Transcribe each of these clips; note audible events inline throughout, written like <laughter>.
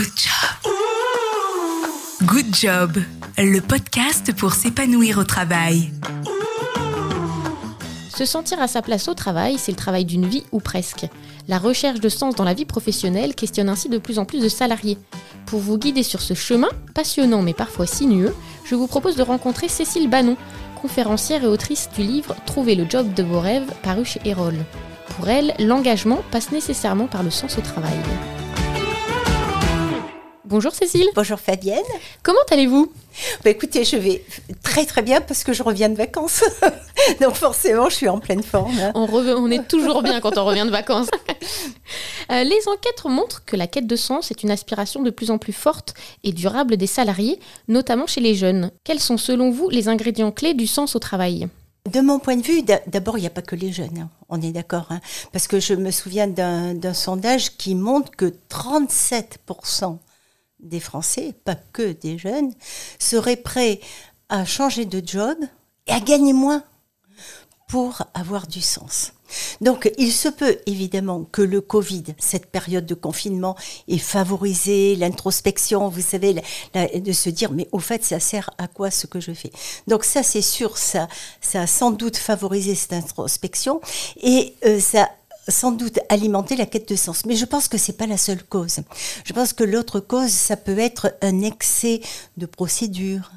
Good job. Good job, le podcast pour s'épanouir au travail. Se sentir à sa place au travail, c'est le travail d'une vie ou presque. La recherche de sens dans la vie professionnelle questionne ainsi de plus en plus de salariés. Pour vous guider sur ce chemin, passionnant mais parfois sinueux, je vous propose de rencontrer Cécile Bannon, conférencière et autrice du livre Trouver le job de vos rêves paru chez Erol. Pour elle, l'engagement passe nécessairement par le sens au travail. Bonjour Cécile. Bonjour Fabienne. Comment allez-vous? Bah Écoutez, je vais très très bien parce que je reviens de vacances. <laughs> Donc forcément, je suis en pleine forme. On, on est toujours bien quand on revient de vacances. <laughs> Euh, les enquêtes montrent que la quête de sens est une aspiration de plus en plus forte et durable des salariés, notamment chez les jeunes. Quels sont selon vous les ingrédients clés du sens au travail? De mon point de vue, d'abord, il n'y a pas que les jeunes, hein. on est d'accord. Hein. parce que je me souviens d'un sondage qui montre que 37% des Français, pas que des jeunes, seraient prêts à changer de job et à gagner moins pour avoir du sens. Donc, il se peut évidemment que le Covid, cette période de confinement, ait favorisé l'introspection, vous savez, de se dire, mais au fait, ça sert à quoi ce que je fais? Donc ça, c'est sûr, ça, ça a sans doute favorisé cette introspection et euh, ça sans doute alimenter la quête de sens. Mais je pense que c'est pas la seule cause. Je pense que l'autre cause, ça peut être un excès de procédure,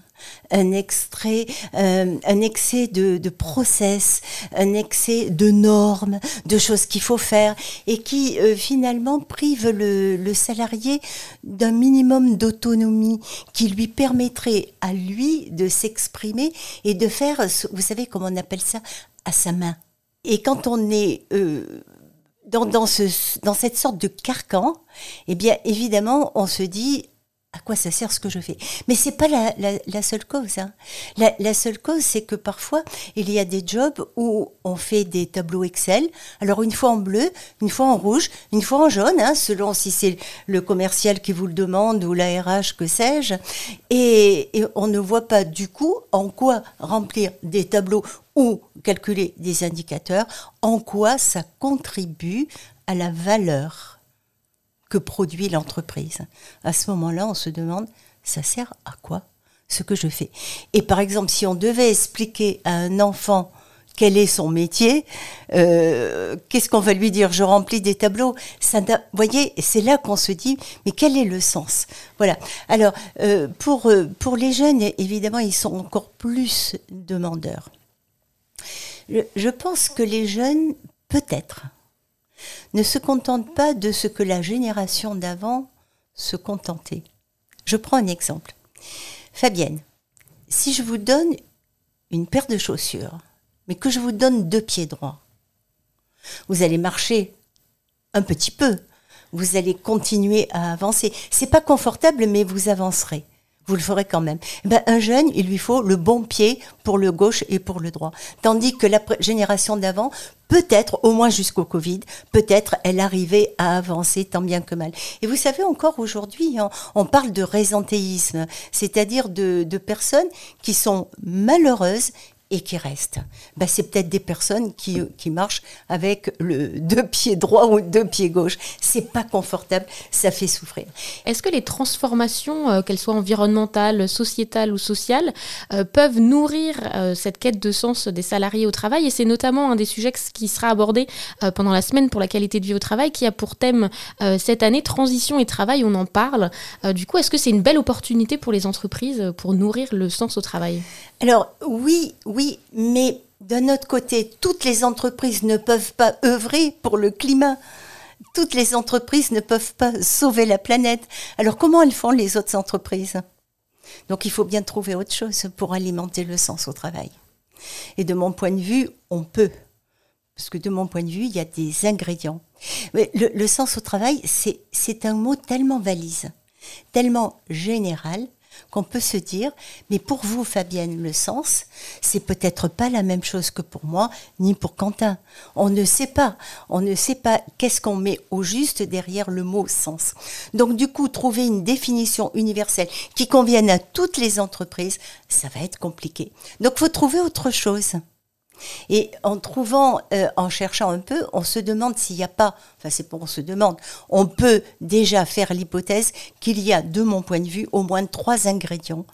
un extrait, euh, un excès de, de, process, un excès de normes, de choses qu'il faut faire et qui euh, finalement prive le, le salarié d'un minimum d'autonomie qui lui permettrait à lui de s'exprimer et de faire, vous savez comment on appelle ça, à sa main. Et quand on est euh, dans, dans, ce, dans cette sorte de carcan, eh bien, évidemment, on se dit à quoi ça sert ce que je fais Mais c'est pas la, la, seule cause. Hein. La, seule cause, c'est que parfois, il y a des jobs où on fait des tableaux Excel. Alors, une fois en bleu, une fois en rouge, une fois en jaune, hein, selon si c'est le commercial qui vous le demande ou la RH, que sais-je. Et on ne voit pas du coup en quoi remplir des tableaux ou calculer des indicateurs, en quoi ça contribue à la valeur produit l'entreprise. À ce moment-là, on se demande, ça sert à quoi ce que je fais? Et par exemple, si on devait expliquer à un enfant quel est son métier, euh, qu'est-ce qu'on va lui dire? Je remplis des tableaux. Ça, vous voyez, c'est là qu'on se dit, mais quel est le sens? Voilà. Alors, euh, pour, euh, pour les jeunes, évidemment, ils sont encore plus demandeurs. Je pense que les jeunes, peut-être, ne se contentent pas de ce que la génération d'avant se contentait. Je prends un exemple. Fabienne, si je vous donne une paire de chaussures, mais que je vous donne deux pieds droits, vous allez marcher un petit peu, vous allez continuer à avancer. C'est pas confortable, mais vous avancerez vous le ferez quand même. Eh ben, un jeune, il lui faut le bon pied pour le gauche et pour le droit. Tandis que la génération d'avant, peut-être, au moins jusqu'au Covid, peut-être elle arrivait à avancer tant bien que mal. Et vous savez, encore aujourd'hui, hein, on parle de résentéisme, c'est-à-dire de, de personnes qui sont malheureuses et qui restent. Ben, c'est peut-être des personnes qui, qui marchent avec le <laughs> deux pieds droits ou deux pieds gauches. C'est pas confortable, ça fait souffrir. Est-ce que les transformations, euh, qu'elles soient environnementales, sociétales ou sociales, euh, peuvent nourrir euh, cette quête de sens des salariés au travail? Et c'est notamment un des sujets qui sera abordé pendant la semaine pour la qualité de vie au travail, qui a pour thème cette année transition et travail. On en parle. du coup, est-ce que c'est une belle opportunité pour les entreprises pour nourrir le sens au travail? Alors oui, oui mais d'un autre côté, toutes les entreprises ne peuvent pas œuvrer pour le climat. Toutes les entreprises ne peuvent pas sauver la planète. Alors comment elles font les autres entreprises? Donc il faut bien trouver autre chose pour alimenter le sens au travail. Et de mon point de vue, on peut. Parce que de mon point de vue, il y a des ingrédients. Mais le, le sens au travail, c'est un mot tellement valise, tellement général, qu'on peut se dire, mais pour vous, Fabienne, le sens, c'est peut-être pas la même chose que pour moi, ni pour Quentin. On ne sait pas. On ne sait pas qu'est-ce qu'on met au juste derrière le mot sens. Donc, du coup, trouver une définition universelle qui convienne à toutes les entreprises, ça va être compliqué. Donc, faut trouver autre chose. Et en trouvant, euh, en cherchant un peu, on se demande s'il n'y a pas, enfin c'est pas on se demande, on peut déjà faire l'hypothèse qu'il y a, de mon point de vue, au moins trois ingrédients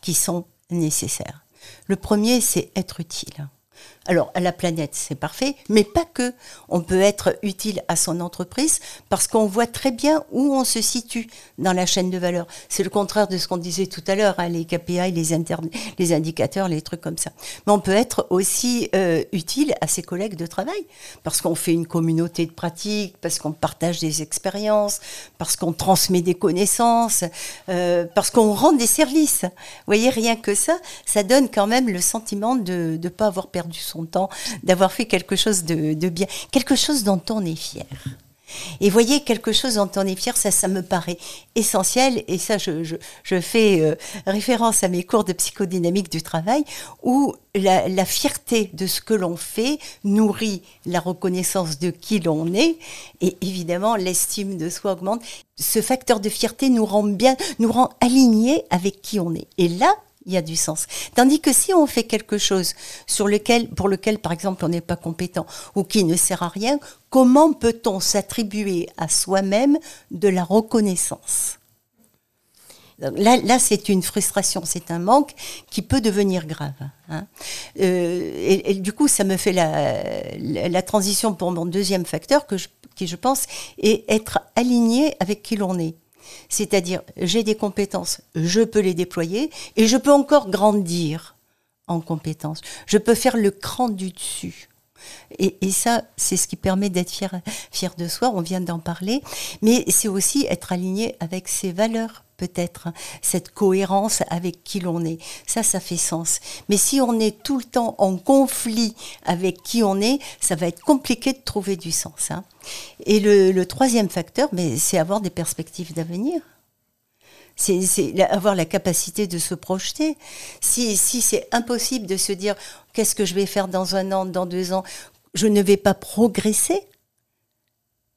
qui sont nécessaires. Le premier, c'est être utile. Alors, à la planète, c'est parfait, mais pas que. On peut être utile à son entreprise parce qu'on voit très bien où on se situe dans la chaîne de valeur. C'est le contraire de ce qu'on disait tout à l'heure, hein, les KPI, les, les indicateurs, les trucs comme ça. Mais on peut être aussi euh, utile à ses collègues de travail parce qu'on fait une communauté de pratiques, parce qu'on partage des expériences, parce qu'on transmet des connaissances, euh, parce qu'on rend des services. Vous voyez, rien que ça, ça donne quand même le sentiment de ne pas avoir perdu son temps, d'avoir fait quelque chose de, bien, quelque chose dont on est fier. Et voyez, quelque chose dont on est fier, ça, ça me paraît essentiel. Et ça, je, je, fais euh, référence à mes cours de psychodynamique du travail, où la, la fierté de ce que l'on fait nourrit la reconnaissance de qui l'on est. Et évidemment, l'estime de soi augmente. Ce facteur de fierté nous rend bien, nous rend alignés avec qui on est. Et là, il y a du sens. Tandis que si on fait quelque chose pour lequel, par exemple, on n'est pas compétent ou qui ne sert à rien, comment peut-on s'attribuer à soi-même de la reconnaissance? Là, c'est une frustration, c'est un manque qui peut devenir grave. Hein. Euh, et, du coup, ça me fait la, transition pour mon deuxième facteur, qui je pense est être aligné avec qui l'on est. C'est-à-dire, j'ai des compétences, je peux les déployer et je peux encore grandir en compétences. Je peux faire le cran du dessus. Et, ça, c'est ce qui permet d'être fier, fier de soi, on vient d'en parler, mais c'est aussi être aligné avec ses valeurs peut-être, cette cohérence avec qui l'on est. Ça, ça fait sens. Mais si on est tout le temps en conflit avec qui on est, ça va être compliqué de trouver du sens. Hein. Et le, troisième facteur, c'est avoir des perspectives d'avenir. C'est avoir la capacité de se projeter. Si, si c'est impossible de se dire qu'est-ce que je vais faire dans un an, dans deux ans, je ne vais pas progresser,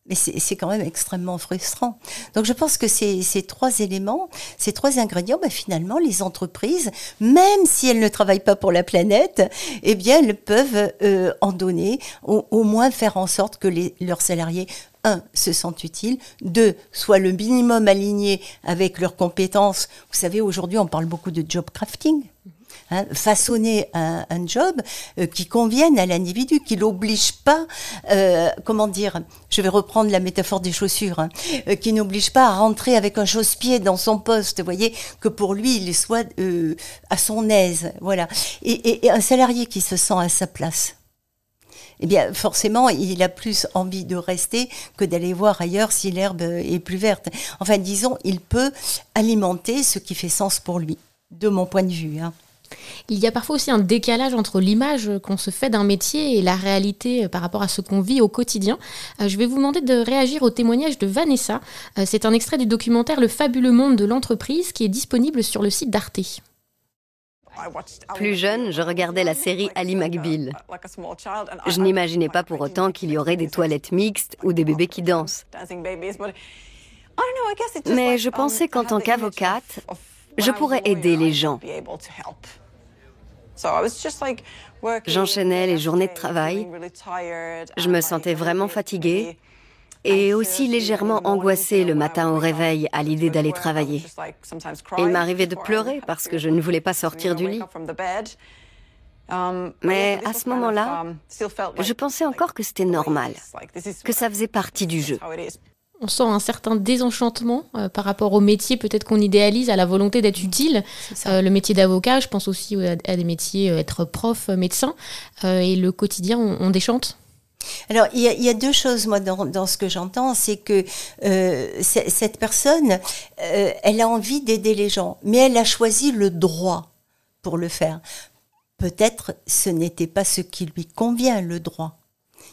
mais c'est quand même extrêmement frustrant. Donc je pense que ces, ces trois éléments, ces trois ingrédients, ben finalement, les entreprises, même si elles ne travaillent pas pour la planète, eh bien, elles peuvent euh, en donner, au, au, moins faire en sorte que les, leurs salariés un, se sentent utiles, deux, soient le minimum alignés avec leurs compétences. Vous savez, aujourd'hui, on parle beaucoup de job crafting. Hein, façonner un, job euh, qui convienne à l'individu, qui l'oblige pas, euh, comment dire, je vais reprendre la métaphore des chaussures, hein, euh, qui n'oblige pas à rentrer avec un chausse-pied dans son poste, voyez, que pour lui il soit à son aise, voilà. Et, un salarié qui se sent à sa place. Eh bien, forcément, il a plus envie de rester que d'aller voir ailleurs si l'herbe est plus verte. Enfin, disons, il peut alimenter ce qui fait sens pour lui, de mon point de vue. Hein. Il y a parfois aussi un décalage entre l'image qu'on se fait d'un métier et la réalité euh, par rapport à ce qu'on vit au quotidien. Euh, je vais vous demander de réagir au témoignage de Vanessa. Euh, c'est un extrait du documentaire Le fabuleux monde de l'entreprise qui est disponible sur le site d'Arte. Plus jeune, je regardais la série Ali McBeal. Je n'imaginais pas pour autant qu'il y aurait des toilettes mixtes ou des bébés qui dansent. Mais je pensais qu'en tant qu'avocate, je pourrais aider les gens. J'enchaînais les journées de travail. Je me sentais vraiment fatiguée et aussi légèrement angoissée le matin au réveil à l'idée d'aller travailler. Il m'arrivait de pleurer parce que je ne voulais pas sortir du lit. Mais à ce moment-là, je pensais encore que c'était normal, que ça faisait partie du jeu on sent un certain désenchantement euh, par rapport au métier peut-être qu'on idéalise, à la volonté d'être utile. Euh, le métier d'avocat, je pense aussi à, des métiers, euh, être prof, médecin, et le quotidien, on, déchante. Alors, il y, a, deux choses, moi, dans, ce que j'entends, c'est que cette personne, elle a envie d'aider les gens, mais elle a choisi le droit pour le faire. Peut-être ce n'était pas ce qui lui convient, le droit.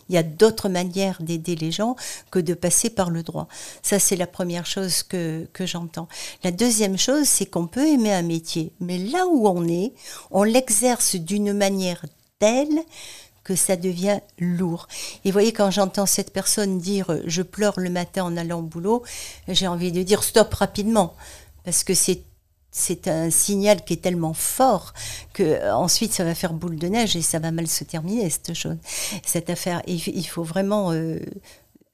Il y a d'autres manières d'aider les gens que de passer par le droit. Ça, c'est la première chose que, que j'entends. La deuxième chose, c'est qu'on peut aimer un métier, mais là où on est, on l'exerce d'une manière telle que ça devient lourd. Et voyez, quand j'entends cette personne dire je pleure le matin en allant au boulot, j'ai envie de dire stop rapidement, parce que c'est c'est un signal qui est tellement fort que ensuite ça va faire boule de neige et ça va mal se terminer cette chose, cette affaire. il faut vraiment, euh,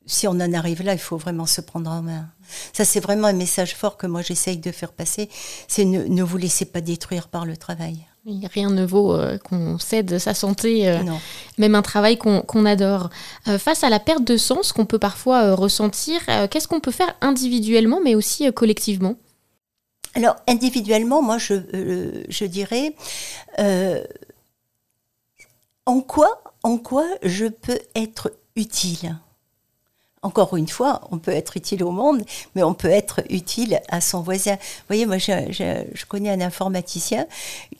si on en arrive là, il faut vraiment se prendre en main. Ça, c'est vraiment un message fort que moi j'essaye de faire passer. C'est ne, vous laissez pas détruire par le travail. Rien ne vaut euh, qu'on cède sa santé, euh, même un travail qu'on adore. face à la perte de sens qu'on peut parfois ressentir, qu'est-ce qu'on peut faire individuellement, mais aussi collectivement? Alors, individuellement, moi, je, euh, dirais, euh, en, quoi, en quoi je peux être utile? Encore une fois, on peut être utile au monde, mais on peut être utile à son voisin. Vous voyez, moi, je, je, connais un informaticien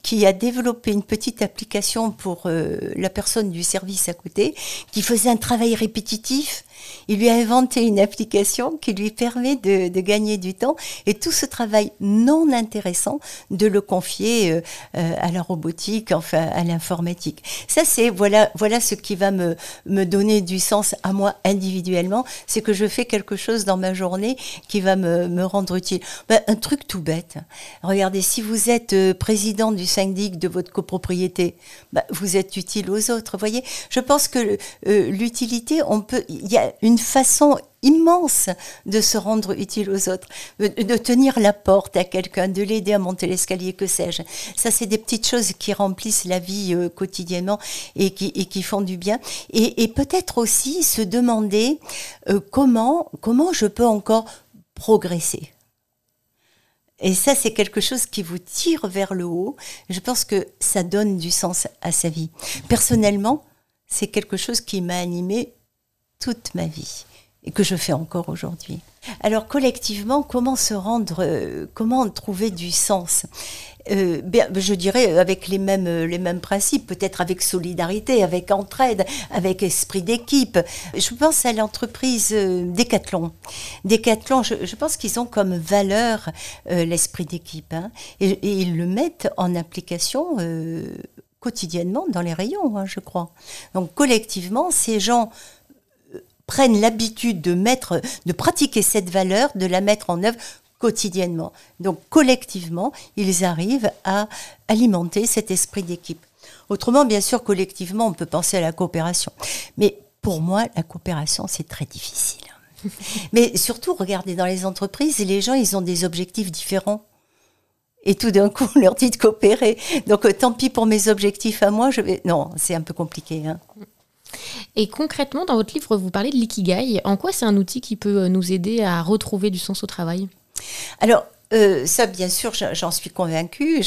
qui a développé une petite application pour euh, la personne du service à côté, qui faisait un travail répétitif il lui a inventé une application qui lui permet de, gagner du temps et tout ce travail non intéressant de le confier euh, euh, à la robotique, enfin à l'informatique. Ça, c'est voilà, voilà ce qui va me, me donner du sens à moi individuellement, c'est que je fais quelque chose dans ma journée qui va me, me rendre utile. Ben, un truc tout bête. Regardez, si vous êtes euh, président du syndic de votre copropriété, ben, vous êtes utile aux autres. Voyez, je pense que l'utilité, on peut, une façon immense de se rendre utile aux autres, de tenir la porte à quelqu'un, de l'aider à monter l'escalier, que sais-je. Ça, c'est des petites choses qui remplissent la vie euh, quotidiennement et qui, qui, font du bien. Et, peut-être aussi se demander euh, comment, comment je peux encore progresser. Et ça, c'est quelque chose qui vous tire vers le haut. Je pense que ça donne du sens à sa vie. Personnellement, c'est quelque chose qui m'a animé toute ma vie et que je fais encore aujourd'hui. Alors collectivement, comment se rendre, euh, comment trouver du sens? Euh, je dirais avec les mêmes, les mêmes principes, peut-être avec solidarité, avec entraide, avec esprit d'équipe. Je pense à l'entreprise euh, Decathlon. Decathlon, je, pense qu'ils ont comme valeur l'esprit d'équipe hein, et, ils le mettent en application quotidiennement dans les rayons, hein, je crois. Donc collectivement, ces gens prennent l'habitude de mettre, de pratiquer cette valeur, de la mettre en œuvre quotidiennement. Donc collectivement, ils arrivent à alimenter cet esprit d'équipe. Autrement, bien sûr, collectivement, on peut penser à la coopération. Mais pour moi, la coopération, c'est très difficile. <laughs> Mais surtout, regardez, dans les entreprises, les gens, ils ont des objectifs différents. Et tout d'un coup, on leur dit de coopérer. Donc, tant pis pour mes objectifs à moi, je vais... Non, c'est un peu compliqué. Hein. Et concrètement, dans votre livre, vous parlez de l'ikigai. En quoi c'est un outil qui peut euh, nous aider à retrouver du sens au travail? Alors, euh, ça, bien sûr, j'en suis convaincue,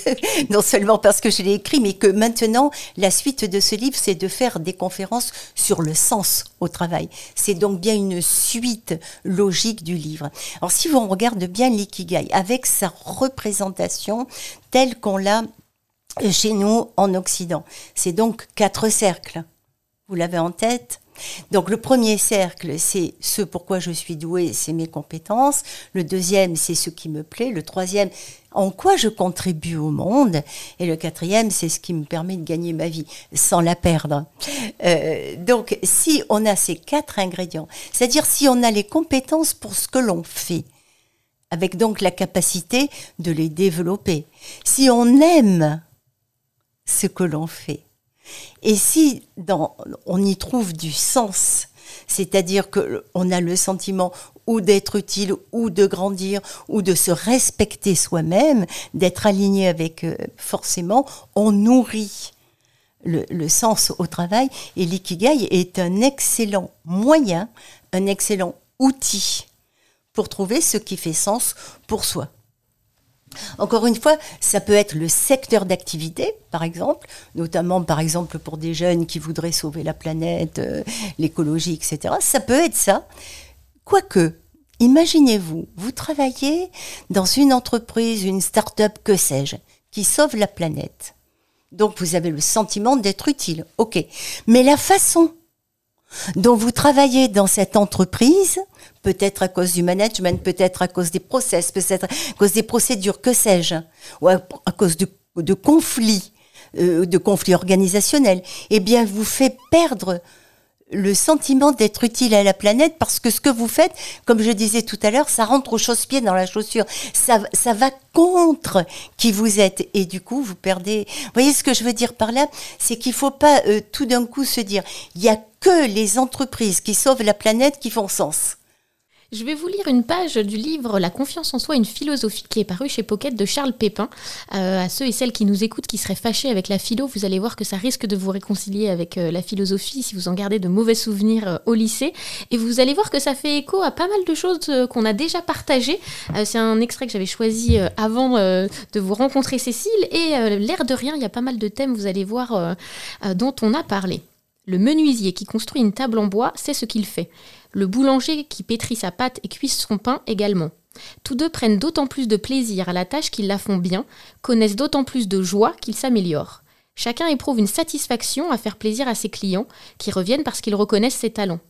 <laughs> non seulement parce que je l'ai écrit, mais que maintenant, la suite de ce livre, c'est de faire des conférences sur le sens au travail. C'est donc bien une suite logique du livre. Alors, si on regarde bien l'ikigai, avec sa représentation telle qu'on l'a chez nous en Occident, c'est donc quatre cercles vous l'avez en tête donc le premier cercle, c'est ce pourquoi je suis doué, c'est mes compétences. Le deuxième, c'est ce qui me plaît. Le troisième, en quoi je contribue au monde. Et le quatrième, c'est ce qui me permet de gagner ma vie sans la perdre. Euh, donc si on a ces quatre ingrédients, c'est-à-dire si on a les compétences pour ce que l'on fait, avec donc la capacité de les développer, si on aime ce que l'on fait, et si on y trouve du sens, c'est-à-dire qu'on a le sentiment ou d'être utile, ou de grandir, ou de se respecter soi-même, d'être aligné avec euh, forcément, on nourrit le, sens au travail. Et l'ikigai est un excellent moyen, un excellent outil pour trouver ce qui fait sens pour soi. Encore une fois, ça peut être le secteur d'activité, par exemple, notamment par exemple pour des jeunes qui voudraient sauver la planète, euh, l'écologie, etc. Ça peut être ça. Quoique, imaginez-vous, vous travaillez dans une entreprise, une start-up, que sais-je, qui sauve la planète. Donc vous avez le sentiment d'être utile, ok. Mais la façon dont vous travaillez dans cette entreprise, peut-être à cause du management, peut-être à cause des process, peut-être à cause des procédures, que sais-je, ou à, cause de, conflits, euh, de conflits organisationnels, eh bien, vous fait perdre le sentiment d'être utile à la planète parce que ce que vous faites, comme je disais tout à l'heure, ça rentre au chausse-pied dans la chaussure. Ça, ça va contre qui vous êtes et du coup vous perdez. Vous voyez ce que je veux dire par là? C'est qu'il faut pas euh, tout d'un coup se dire il y a que les entreprises qui sauvent la planète qui font sens. Je vais vous lire une page du livre La confiance en soi, une philosophie qui est paru chez Pocket de Charles Pépin. Euh, à ceux et celles qui nous écoutent qui seraient fâchés avec la philo, vous allez voir que ça risque de vous réconcilier avec euh, la philosophie si vous en gardez de mauvais souvenirs euh, au lycée. Et vous allez voir que ça fait écho à pas mal de choses qu'on a déjà partagées. C'est un extrait que j'avais choisi avant de vous rencontrer Cécile. Et l'air de rien, il y a pas mal de thèmes, vous allez voir, dont on a parlé. Le menuisier qui construit une table en bois sait ce qu'il fait. Le boulanger qui pétrit sa pâte et cuise son pain également. Tous deux prennent d'autant plus de plaisir à la tâche qu'ils la font bien, connaissent d'autant plus de joie qu'ils s'améliorent. Chacun éprouve une satisfaction à faire plaisir à ses clients, qui reviennent parce qu'ils reconnaissent ses talents.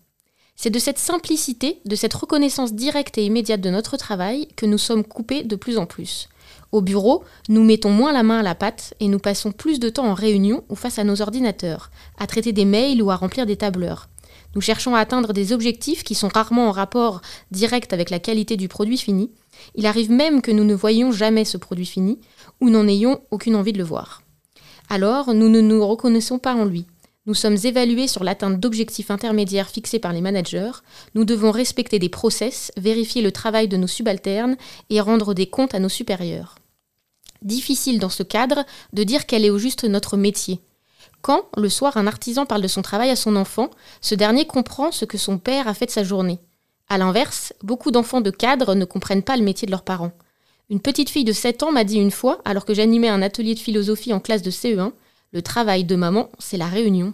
C'est de cette simplicité, de cette reconnaissance directe et immédiate de notre travail que nous sommes coupés de plus en plus. Au bureau, nous mettons moins la main à la pâte et nous passons plus de temps en réunion ou face à nos ordinateurs, à traiter des mails ou à remplir des tableurs. Nous cherchons à atteindre des objectifs qui sont rarement en rapport direct avec la qualité du produit fini. Il arrive même que nous ne voyions jamais ce produit fini ou n'en ayons aucune envie de le voir. Alors, nous ne nous reconnaissons pas en lui. Nous sommes évalués sur l'atteinte d'objectifs intermédiaires fixés par les managers. Nous devons respecter des process, vérifier le travail de nos subalternes et rendre des comptes à nos supérieurs. Difficile dans ce cadre de dire quel est au juste notre métier. Quand, le soir, un artisan parle de son travail à son enfant, ce dernier comprend ce que son père a fait de sa journée. A l'inverse, beaucoup d'enfants de cadres ne comprennent pas le métier de leurs parents. Une petite fille de 7 ans m'a dit une fois, alors que j'animais un atelier de philosophie en classe de CE1, Le travail de maman, c'est la réunion.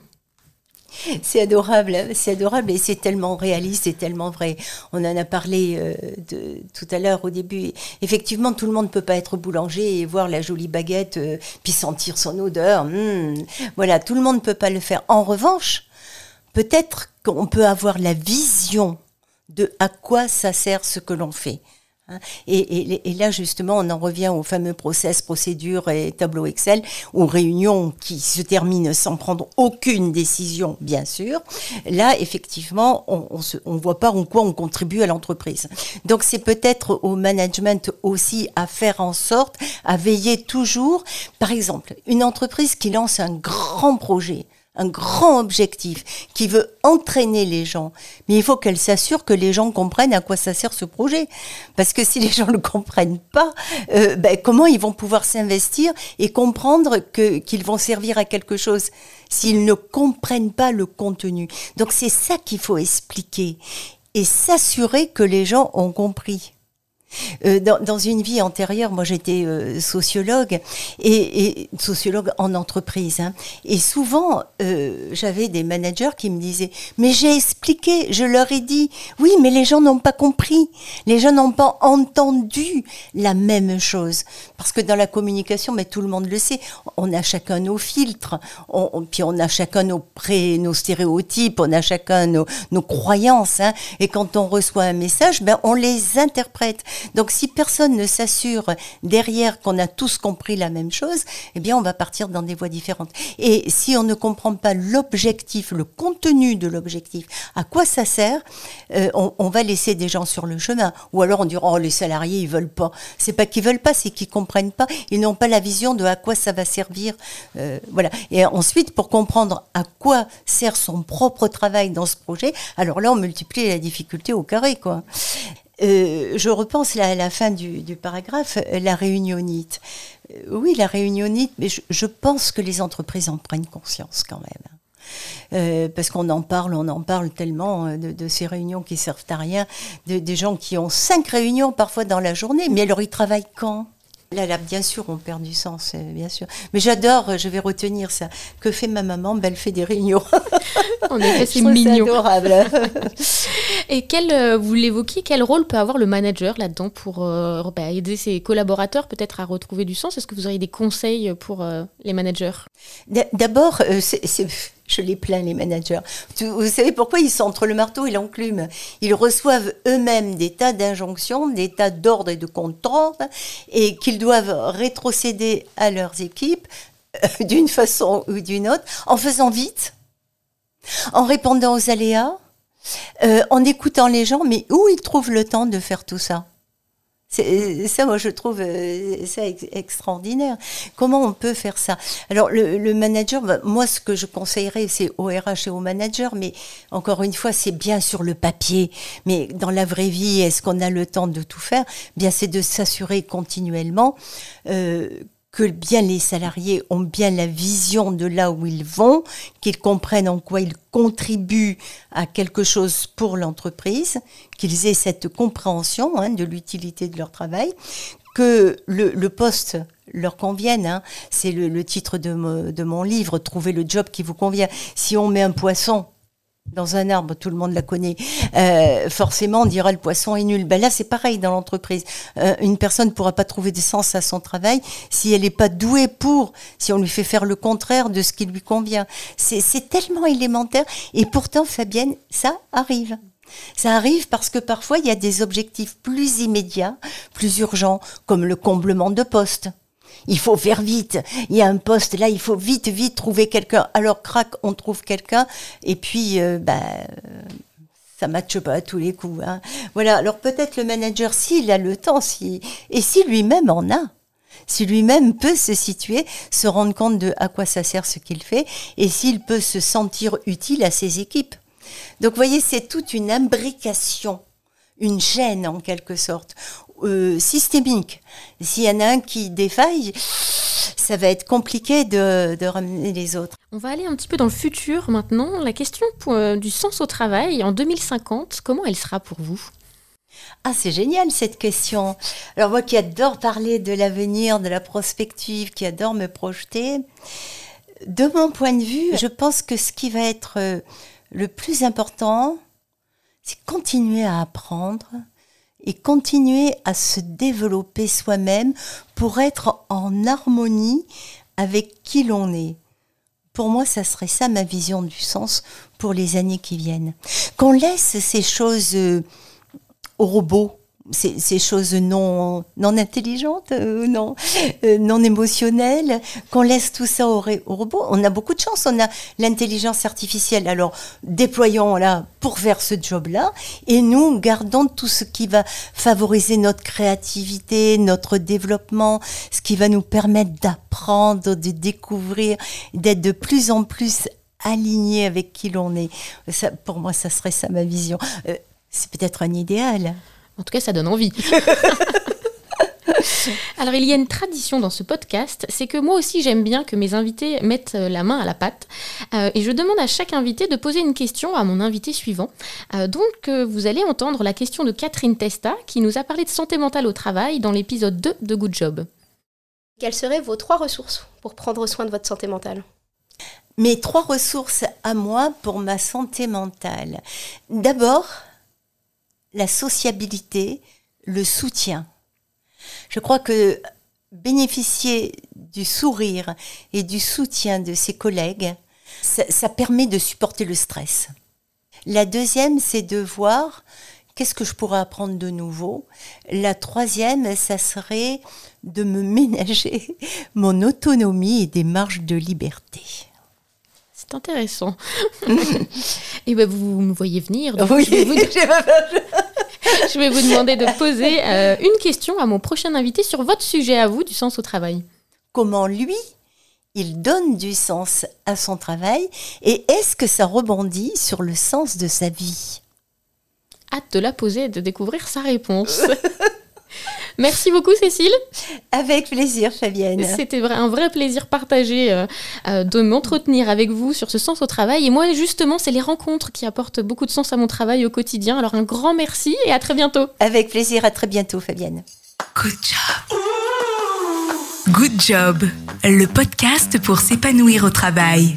<laughs> C'est adorable, c'est adorable et c'est tellement réaliste et tellement vrai. On en a parlé euh, tout à l'heure au début. Effectivement, tout le monde ne peut pas être boulanger et voir la jolie baguette euh, puis sentir son odeur. Hmm. Voilà, tout le monde ne peut pas le faire. En revanche, peut-être qu'on peut avoir la vision de à quoi ça sert ce que l'on fait. Hein. Et, là, justement, on en revient au fameux process, procédure et tableau Excel, ou réunion qui se termine sans prendre aucune décision, bien sûr. Là, effectivement, on ne voit pas en quoi on contribue à l'entreprise. Donc, c'est peut-être au management aussi à faire en sorte, à veiller toujours. Par exemple, une entreprise qui lance un grand projet, un grand objectif, qui veut entraîner les gens. Mais il faut qu'elle s'assure que les gens comprennent à quoi ça sert ce projet. Parce que si les gens <laughs> ne comprennent pas, euh, ben, comment ils vont pouvoir s'investir et comprendre que, qu'ils vont servir à quelque chose s'ils ne comprennent pas le contenu? Donc c'est ça qu'il faut expliquer et s'assurer que les gens ont compris. Euh, dans, une vie antérieure, moi j'étais euh, sociologue et, sociologue en entreprise. Hein, et souvent, euh, j'avais des managers qui me disaient "Mais j'ai expliqué, je leur ai dit, oui, mais les gens n'ont pas compris, les gens n'ont pas entendu la même chose." Parce que dans la communication, mais tout le monde le sait, on a chacun nos filtres, on, puis on a chacun nos pré, nos stéréotypes, on a chacun nos, nos croyances. Hein, et quand on reçoit un message, ben on les interprète. Donc si personne ne s'assure derrière qu'on a tous compris la même chose, eh bien on va partir dans des voies différentes. Et si on ne comprend pas l'objectif, le contenu de l'objectif, à quoi ça sert, euh, on, va laisser des gens sur le chemin. Ou alors on dira oh les salariés ils veulent pas. C'est pas qu'ils veulent pas, c'est qu'ils comprennent pas. Ils n'ont pas la vision de à quoi ça va servir. Euh, voilà. Et ensuite pour comprendre à quoi sert son propre travail dans ce projet, alors là on multiplie la difficulté au carré quoi. Euh, je repense à la fin du, paragraphe, euh, la réunionite. Euh, oui, la réunionite, mais je, pense que les entreprises en prennent conscience quand même. parce qu'on en parle, on en parle tellement de, ces réunions qui servent à rien, des gens qui ont cinq réunions parfois dans la journée, mais alors ils travaillent quand? Là, là, bien sûr, on perd du sens, bien sûr. Mais j'adore, je vais retenir ça. Que fait ma maman ben, Elle fait des réunions. <laughs> En effet, c'est mignon. adorable. <laughs> Et quel, euh, vous l'évoquiez, quel rôle peut avoir le manager là-dedans pour euh, bah, aider ses collaborateurs peut-être à retrouver du sens? Est-ce que vous auriez des conseils pour euh, les managers? D'abord, je les plains, les managers. Vous savez pourquoi ils sont entre le marteau et l'enclume? Ils reçoivent eux-mêmes des tas d'injonctions, des tas d'ordres et de contrôles, et qu'ils doivent rétrocéder à leurs équipes d'une façon ou d'une autre, en faisant vite En répondant aux aléas, euh, en écoutant les gens, mais où ils trouvent le temps de faire tout ça? Ça, moi, je trouve euh, ça extraordinaire. Comment on peut faire ça? Alors, le, manager, bah, moi, ce que je conseillerais, c'est au RH et au manager, mais encore une fois, c'est bien sur le papier. Mais dans la vraie vie, est-ce qu'on a le temps de tout faire? Bien, c'est de s'assurer continuellement euh, que bien les salariés ont bien la vision de là où ils vont, qu'ils comprennent en quoi ils contribuent à quelque chose pour l'entreprise, qu'ils aient cette compréhension hein, de l'utilité de leur travail, que le, poste leur convienne. Hein. C'est le, titre de, de mon livre, Trouver le job qui vous convient. Si on met un poisson dans un arbre, tout le monde la connaît, euh, forcément on dira le poisson est nul. Ben là c'est pareil dans l'entreprise. Euh, une personne ne pourra pas trouver de sens à son travail si elle n'est pas douée pour, si on lui fait faire le contraire de ce qui lui convient. C'est tellement élémentaire et pourtant Fabienne, ça arrive. Ça arrive parce que parfois il y a des objectifs plus immédiats, plus urgents, comme le comblement de poste il faut faire vite. Il y a un poste là, il faut vite, vite trouver quelqu'un. Alors, crac, on trouve quelqu'un. Et puis, euh, bah, ça matche pas à tous les coups. Hein. Voilà. Alors, peut-être le manager, s'il a le temps, si, et si lui-même en a, si lui-même peut se situer, se rendre compte de à quoi ça sert ce qu'il fait, et s'il peut se sentir utile à ses équipes. Donc, vous voyez, c'est toute une imbrication une chaîne en quelque sorte, euh, systémique. S'il y en a un qui défaille, ça va être compliqué de, ramener les autres. On va aller un petit peu dans le futur maintenant. La question euh, du sens au travail en 2050, comment elle sera pour vous? Ah, c'est génial cette question. Alors moi qui adore parler de l'avenir, de la prospective, qui adore me projeter, de mon point de vue, je pense que ce qui va être euh, le plus important, c'est continuer à apprendre et continuer à se développer soi-même pour être en harmonie avec qui l'on est. Pour moi, ça serait ça ma vision du sens pour les années qui viennent. Qu'on laisse ces choses euh, aux robots, ces, choses non, non intelligentes, euh, non, euh, non émotionnelles, qu'on laisse tout ça au, robot. On a beaucoup de chance, on a l'intelligence artificielle. Alors, déployons-la pour faire ce job-là, et nous gardons tout ce qui va favoriser notre créativité, notre développement, ce qui va nous permettre d'apprendre, de découvrir, d'être de plus en plus aligné avec qui l'on est. Pour moi, ça serait ça ma vision. Euh, c'est peut-être un idéal. En tout cas, ça donne envie. <laughs> Alors il y a une tradition dans ce podcast, c'est que moi aussi j'aime bien que mes invités mettent euh, la main à la pâte euh, et je demande à chaque invité de poser une question à mon invité suivant. Euh, donc vous allez entendre la question de Catherine Testa qui nous a parlé de santé mentale au travail dans l'épisode 2 de Good Job. Quelles seraient vos trois ressources pour prendre soin de votre santé mentale? Mes trois ressources à moi pour ma santé mentale. D'abord, la sociabilité, le soutien. Je crois que bénéficier du sourire et du soutien de ses collègues, ça, permet de supporter le stress. La deuxième, c'est de voir qu'est-ce que je pourrais apprendre de nouveau. La troisième, ça serait de me <laughs> ménager mon autonomie et des marges de liberté. C'est intéressant. <laughs> et ben vous me voyez venir. oui, je vais, vous... <laughs> je vais vous demander de poser euh, une question à mon prochain invité sur votre sujet à vous du sens au travail. Comment lui, il donne du sens à son travail et est-ce que ça rebondit sur le sens de sa vie? Hâte de la poser et de découvrir sa réponse. <laughs> Merci beaucoup Cécile. Avec plaisir Fabienne. C'était un vrai plaisir partagé euh, euh, de m'entretenir avec vous sur ce sens au travail. Et moi justement, c'est les rencontres qui apportent beaucoup de sens à mon travail au quotidien. Alors un grand merci et à très bientôt. Avec plaisir, à très bientôt Fabienne. Good job. Good job, le podcast pour s'épanouir au travail.